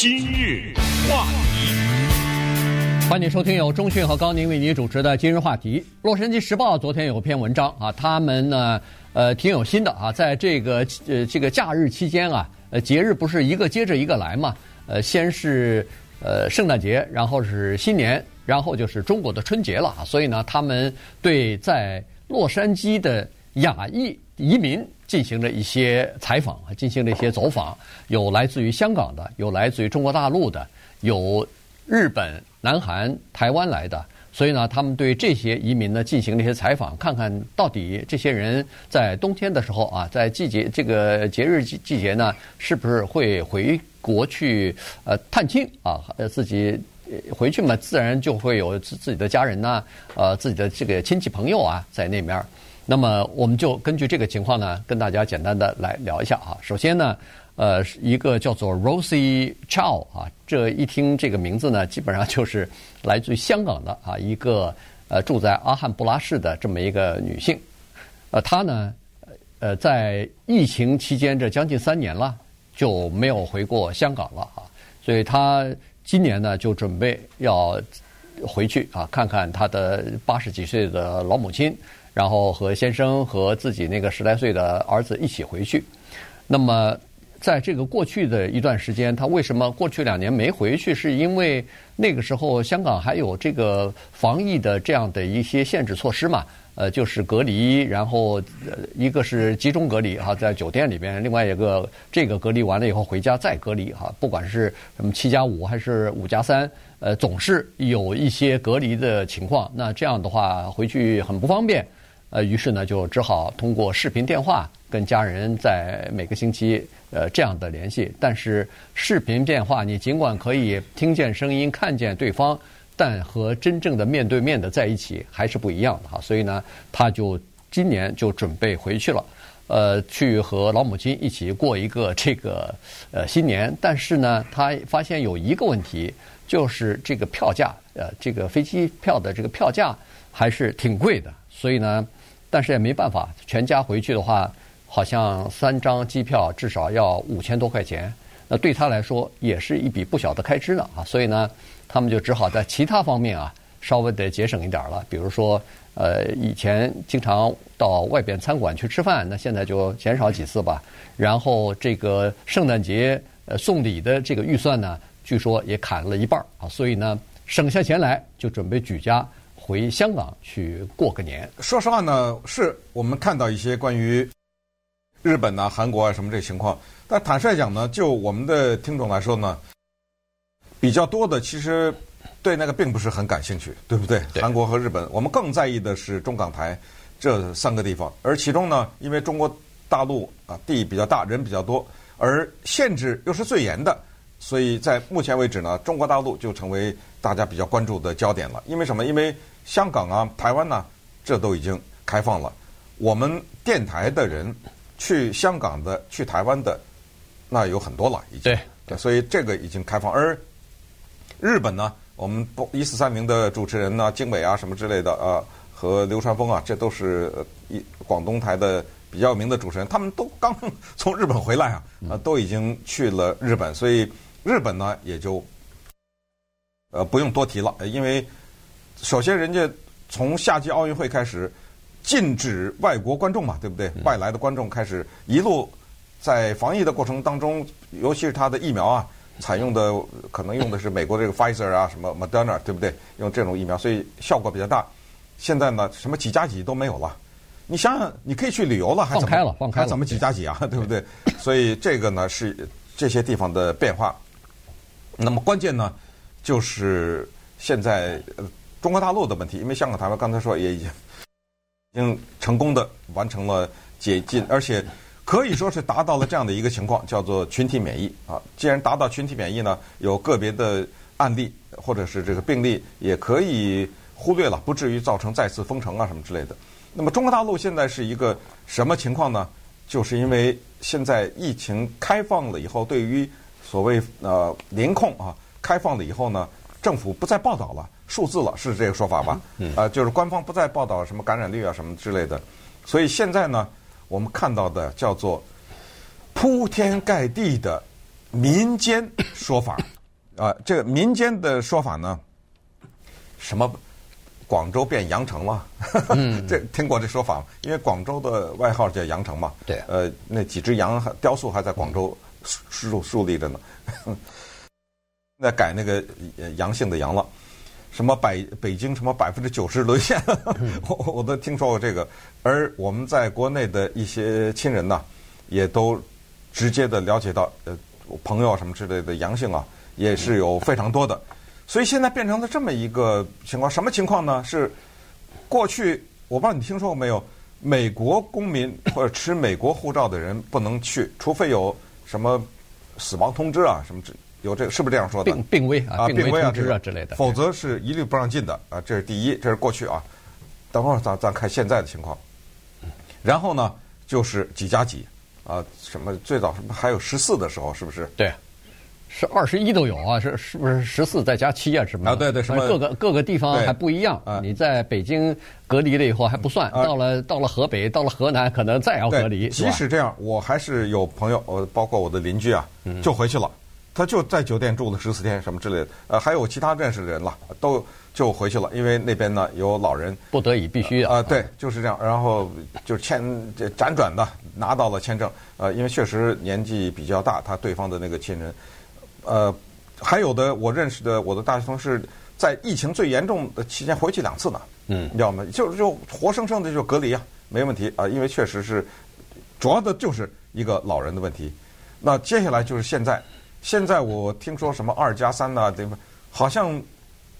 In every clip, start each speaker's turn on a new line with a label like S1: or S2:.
S1: 今日话题，
S2: 欢迎收听由中讯和高宁为您主持的今日话题。洛杉矶时报昨天有篇文章啊，他们呢呃挺有心的啊，在这个呃这个假日期间啊，呃节日不是一个接着一个来嘛，呃先是呃圣诞节，然后是新年，然后就是中国的春节了啊，所以呢，他们对在洛杉矶的亚裔移民进行了一些采访，进行了一些走访，有来自于香港的，有来自于中国大陆的，有日本、南韩、台湾来的，所以呢，他们对这些移民呢进行了一些采访，看看到底这些人在冬天的时候啊，在季节这个节日季季节呢，是不是会回国去呃探亲啊？呃，自己回去嘛，自然就会有自自己的家人呐，呃，自己的这个亲戚朋友啊，在那边。那么我们就根据这个情况呢，跟大家简单的来聊一下啊。首先呢，呃，一个叫做 Rosie Chow 啊，这一听这个名字呢，基本上就是来自于香港的啊，一个呃住在阿汉布拉市的这么一个女性。呃，她呢，呃，在疫情期间这将近三年了，就没有回过香港了啊。所以她今年呢，就准备要回去啊，看看她的八十几岁的老母亲。然后和先生和自己那个十来岁的儿子一起回去。那么，在这个过去的一段时间，他为什么过去两年没回去？是因为那个时候香港还有这个防疫的这样的一些限制措施嘛？呃，就是隔离，然后一个是集中隔离哈，在酒店里边；另外一个这个隔离完了以后回家再隔离哈。不管是什么七加五还是五加三，呃，总是有一些隔离的情况。那这样的话回去很不方便。呃，于是呢，就只好通过视频电话跟家人在每个星期呃这样的联系。但是视频电话，你尽管可以听见声音、看见对方，但和真正的面对面的在一起还是不一样的哈。所以呢，他就今年就准备回去了，呃，去和老母亲一起过一个这个呃新年。但是呢，他发现有一个问题，就是这个票价，呃，这个飞机票的这个票价还是挺贵的。所以呢。但是也没办法，全家回去的话，好像三张机票至少要五千多块钱，那对他来说也是一笔不小的开支呢啊！所以呢，他们就只好在其他方面啊稍微得节省一点了。比如说，呃，以前经常到外边餐馆去吃饭，那现在就减少几次吧。然后这个圣诞节呃送礼的这个预算呢，据说也砍了一半啊。所以呢，省下钱来就准备举家。回香港去过个年。
S3: 说实话呢，是我们看到一些关于日本呐、啊、韩国啊什么这情况。但坦率讲呢，就我们的听众来说呢，比较多的其实对那个并不是很感兴趣，对不对？对。韩国和日本，我们更在意的是中港台这三个地方。而其中呢，因为中国大陆啊地比较大，人比较多，而限制又是最严的。所以在目前为止呢，中国大陆就成为大家比较关注的焦点了。因为什么？因为香港啊、台湾呢，这都已经开放了。我们电台的人去香港的、去台湾的，那有很多了，已经。
S2: 对。
S3: 对。所以这个已经开放。而日本呢，我们不一四三零的主持人呢，经纬啊什么之类的啊，和流川枫啊，这都是一广东台的。比较有名的主持人，他们都刚从日本回来啊，啊，都已经去了日本，所以日本呢也就呃不用多提了，因为首先人家从夏季奥运会开始禁止外国观众嘛，对不对？外来的观众开始一路在防疫的过程当中，尤其是他的疫苗啊，采用的可能用的是美国这个 Pfizer 啊，什么 Moderna，对不对？用这种疫苗，所以效果比较大。现在呢，什么几加几都没有了。你想想，你可以去旅游了，还怎么
S2: 放开了，放开了，
S3: 还怎么几加几啊？对不对？所以这个呢是这些地方的变化。那么关键呢，就是现在中国大陆的问题，因为香港、台湾刚才说也已经已经成功的完成了解禁，而且可以说是达到了这样的一个情况，叫做群体免疫啊。既然达到群体免疫呢，有个别的案例或者是这个病例也可以忽略了，不至于造成再次封城啊什么之类的。那么中国大陆现在是一个什么情况呢？就是因为现在疫情开放了以后，对于所谓呃联控啊开放了以后呢，政府不再报道了数字了，是这个说法吧？嗯。啊，就是官方不再报道什么感染率啊什么之类的，所以现在呢，我们看到的叫做铺天盖地的民间说法啊，这个民间的说法呢，什么广州变羊城了？嗯、这听过这说法吗？因为广州的外号叫羊城嘛。
S2: 对。
S3: 呃，那几只羊雕塑还在广州树树立着呢。那改那个阳性的阳了，什么百北京什么百分之九十沦陷，我我都听说过这个。而我们在国内的一些亲人呢，也都直接的了解到，呃，朋友什么之类的阳性啊，也是有非常多的。所以现在变成了这么一个情况，什么情况呢？是过去我不知道你听说过没有，美国公民 或者持美国护照的人不能去，除非有什么死亡通知啊什么之。有这个是不是这样说的？
S2: 病病危啊，病危通知啊之类的，
S3: 否则是一律不让进的啊。这是第一，这是过去啊。等会儿咱咱看现在的情况。然后呢，就是几加几啊？什么最早什么还有十四的时候，是不是？
S2: 对，是二十一都有啊？是是不是十四再加七啊？什么的？
S3: 啊，对对，什么？
S2: 各个各个地方还不一样。你在北京隔离了以后还不算，到了到了河北，到了河南，可能再要隔离。
S3: 即使这样，我还是有朋友，我包括我的邻居啊，就回去了。他就在酒店住了十四天，什么之类的，呃，还有其他认识的人了，都就回去了，因为那边呢有老人，
S2: 不得已必须
S3: 啊、呃，对，就是这样，然后就签辗转的拿到了签证，呃，因为确实年纪比较大，他对方的那个亲人，呃，还有的我认识的我的大学同事，在疫情最严重的期间回去两次呢，嗯，你知道吗？就就活生生的就隔离啊，没问题。啊，因为确实是主要的就是一个老人的问题，那接下来就是现在。现在我听说什么二加三呢？对吧？好像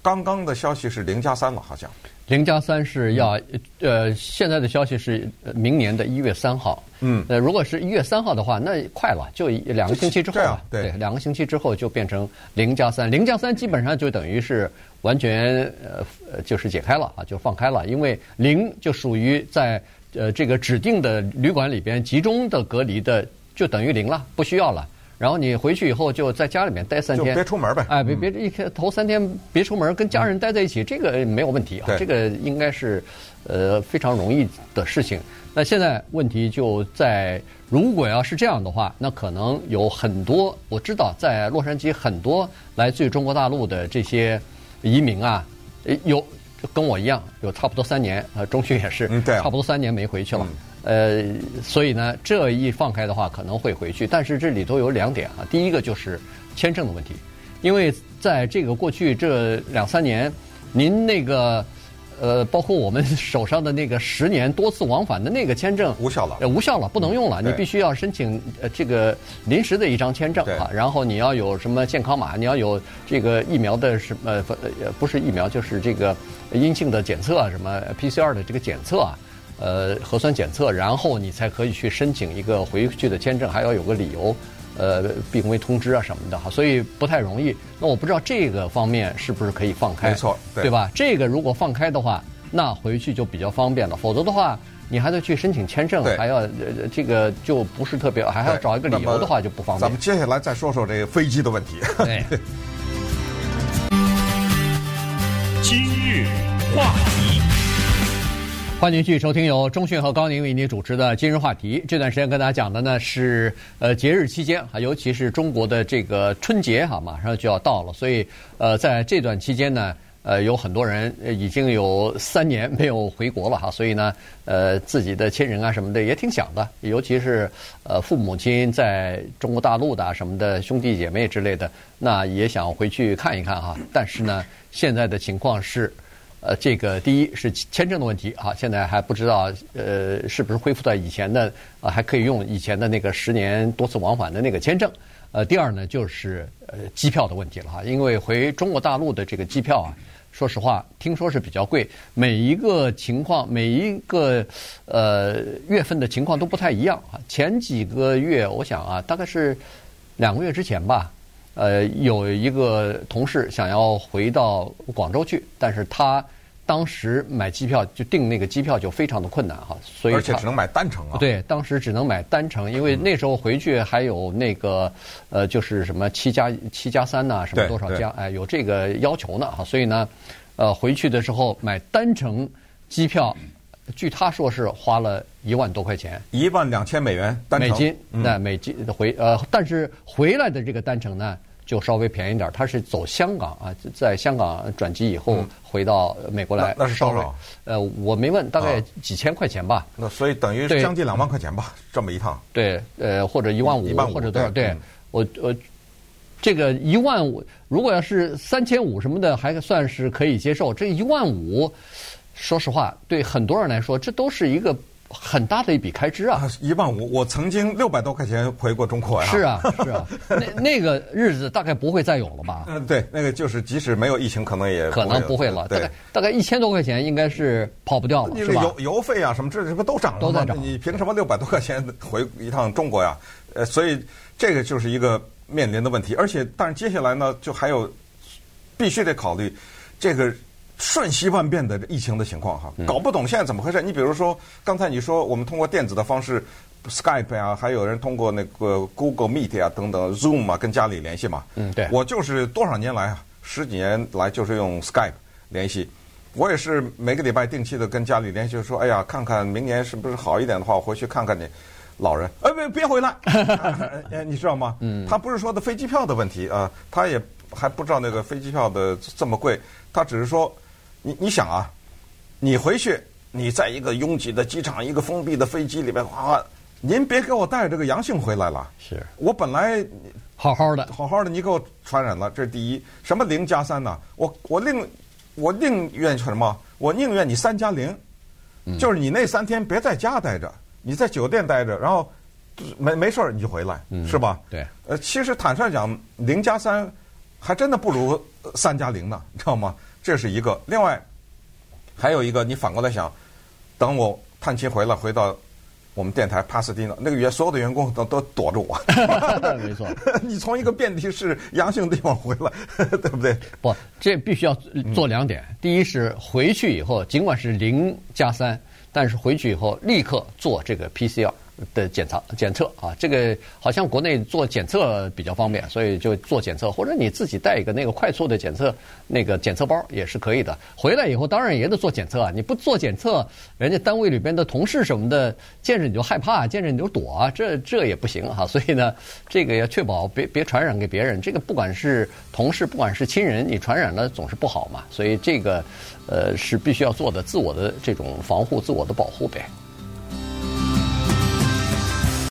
S3: 刚刚的消息是零加三了，好像
S2: 零加三是要呃，现在的消息是明年的一月三号。嗯，呃，如果是一月三号的话，那快了，就两个星期之后了。对，两个星期之后就变成零加三。零加三基本上就等于是完全呃，就是解开了啊，就放开了，因为零就属于在呃这个指定的旅馆里边集中的隔离的，就等于零了，不需要了。然后你回去以后就在家里面待三天，
S3: 别出门呗。
S2: 哎，别别一天头三天别出门，跟家人待在一起，这个没有问题啊。这个应该是呃非常容易的事情。那现在问题就在，如果要是这样的话，那可能有很多我知道，在洛杉矶很多来自于中国大陆的这些移民啊，有跟我一样，有差不多三年，呃，中学也是，差不多三年没回去了。呃，所以呢，这一放开的话可能会回去，但是这里头有两点啊。第一个就是签证的问题，因为在这个过去这两三年，您那个呃，包括我们 手上的那个十年多次往返的那个签证
S3: 无效了，
S2: 呃，无效了，不能用了，你必须要申请呃这个临时的一张签证啊，然后你要有什么健康码，你要有这个疫苗的什么呃不是疫苗就是这个阴性的检测啊，什么 PCR 的这个检测啊。呃，核酸检测，然后你才可以去申请一个回去的签证，还要有个理由，呃，病危通知啊什么的哈，所以不太容易。那我不知道这个方面是不是可以放开？
S3: 没错，对，
S2: 对吧？这个如果放开的话，那回去就比较方便了。否则的话，你还得去申请签证，还要呃这个就不是特别，还要找一个理由的话就不方便。
S3: 咱们接下来再说说这个飞机的问题。
S2: 对。
S1: 今日话题。
S2: 欢迎继续收听由中讯和高宁为您主持的今日话题。这段时间跟大家讲的呢是呃节日期间啊，尤其是中国的这个春节哈，马上就要到了，所以呃在这段期间呢，呃有很多人已经有三年没有回国了哈，所以呢呃自己的亲人啊什么的也挺想的，尤其是呃父母亲在中国大陆的什么的兄弟姐妹之类的，那也想回去看一看哈。但是呢，现在的情况是。呃，这个第一是签证的问题啊，现在还不知道呃是不是恢复到以前的啊，还可以用以前的那个十年多次往返的那个签证。呃，第二呢就是呃机票的问题了哈，因为回中国大陆的这个机票啊，说实话听说是比较贵，每一个情况每一个呃月份的情况都不太一样啊。前几个月我想啊，大概是两个月之前吧。呃，有一个同事想要回到广州去，但是他当时买机票就订那个机票就非常的困难哈，所以
S3: 而且只能买单程啊。
S2: 对，当时只能买单程，因为那时候回去还有那个呃，就是什么七加七加三呐，什么多少加，哎，有这个要求呢哈，所以呢，呃，回去的时候买单程机票据他说是花了一万多块钱，
S3: 一万两千美元单程。
S2: 美金，
S3: 嗯。
S2: 那美金回呃，但是回来的这个单程呢就稍微便宜点儿，他是走香港啊，在香港转机以后回到美国来，
S3: 嗯那那是多少？
S2: 呃，我没问，大概
S3: 啊
S2: 几千块钱吧。
S3: 那所以等
S2: 于
S3: 将近两万块钱吧，这么一趟。
S2: 对，呃，或者一万五
S3: 一万五
S2: 或者多少？
S3: 对
S2: 我我这个一万五，如果要是三千五什么的，还算是可以接受。这一万五，说实话，对很多人来说，这都是一个很大的一笔开支啊。
S3: 啊，一万五，我曾经六百多块钱回过中国呀。
S2: 是啊，是啊，那那个日子大概不会再有了吧？
S3: 嗯，对，那个就是即使没有疫情，可能也
S2: 可能不会了，大
S3: 对
S2: 概，大概一千多块钱应该是跑不掉了，是吧？
S3: 油油费啊什么这这不都涨了吗？
S2: 都在涨
S3: 你凭什么六百多块钱回一趟中国呀？呃，所以这个就是一个面临的问题，而且但是接下来呢，就还有必须得考虑这个瞬息万变的疫情的情况哈，搞不懂现在怎么回事。你比如说刚才你说我们通过电子的方式，Skype 啊，还有人通过那个 Google Meet 啊等等 Zoom 啊跟家里联系嘛。
S2: 嗯对
S3: 我就是多少年来啊，十几年来就是用 Skype 联系。我也是每个礼拜定期的跟家里联系，说，哎呀，看看明年是不是好一点的话，我回去看看你老人。哎，别别回来，哎你知道吗？嗯，他不是说的飞机票的问题啊，他也还不知道那个飞机票的这么贵，他只是说，你你想啊，你回去你在一个拥挤的机场，一个封闭的飞机里面，啊，您别给我带着这个阳性回来了。
S2: 是
S3: 我本来
S2: 好好的，
S3: 好好的，你给我传染了，这是第一。什么零加三呢？我我宁我宁愿什么？我宁愿你三加零，就是你那三天别在家待着，你在酒店待着，然后没没事儿你就回来，是吧？
S2: 对。
S3: 呃，其实坦率讲，零加三还真的不如三加零呢，你知道吗？这是一个。另外还有一个，你反过来想，等我探亲回来，回到我们电台帕斯蒂纳，那个员所有的员工都都躲着我。
S2: 没错。
S3: 你从一个遍地是阳性的地方回来，对不对？
S2: 不，这必须要做两点。第一是回去以后，尽管是零加三，但是回去以后立刻做这个 PCR 的检查检测啊。这个好像国内做检测比较方便，所以就做检测，或者你自己带一个那个快速的检测那个检测包也是可以的。回来以后当然也得做检测啊，你不做检测，人家单位里边的同事什么的见着你就害怕，见着你就躲啊，这这也不行哈、所以呢，这个要确保别别传染给别人。这个不管是同事，不管是亲人，你传染了总是不好嘛。所以这个呃是必须要做的，自我的这种防护，自我的保护呗。